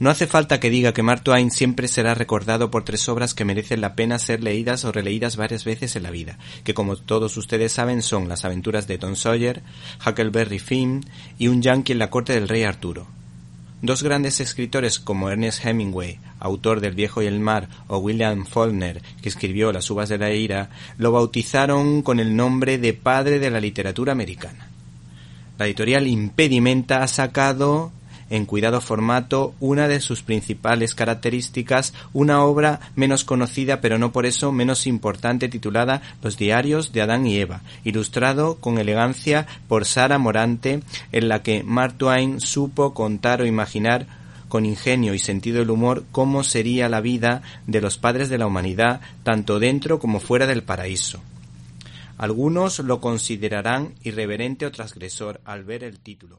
No hace falta que diga que Mark Twain siempre será recordado por tres obras que merecen la pena ser leídas o releídas varias veces en la vida, que como todos ustedes saben son Las aventuras de Tom Sawyer, Huckleberry Finn y Un yankee en la corte del rey Arturo. Dos grandes escritores como Ernest Hemingway, autor del Viejo y el Mar, o William Faulkner, que escribió Las uvas de la ira, lo bautizaron con el nombre de padre de la literatura americana. La editorial Impedimenta ha sacado en cuidado formato una de sus principales características, una obra menos conocida pero no por eso menos importante titulada Los diarios de Adán y Eva, ilustrado con elegancia por Sara Morante, en la que Mark Twain supo contar o imaginar con ingenio y sentido del humor cómo sería la vida de los padres de la humanidad, tanto dentro como fuera del paraíso. Algunos lo considerarán irreverente o transgresor al ver el título.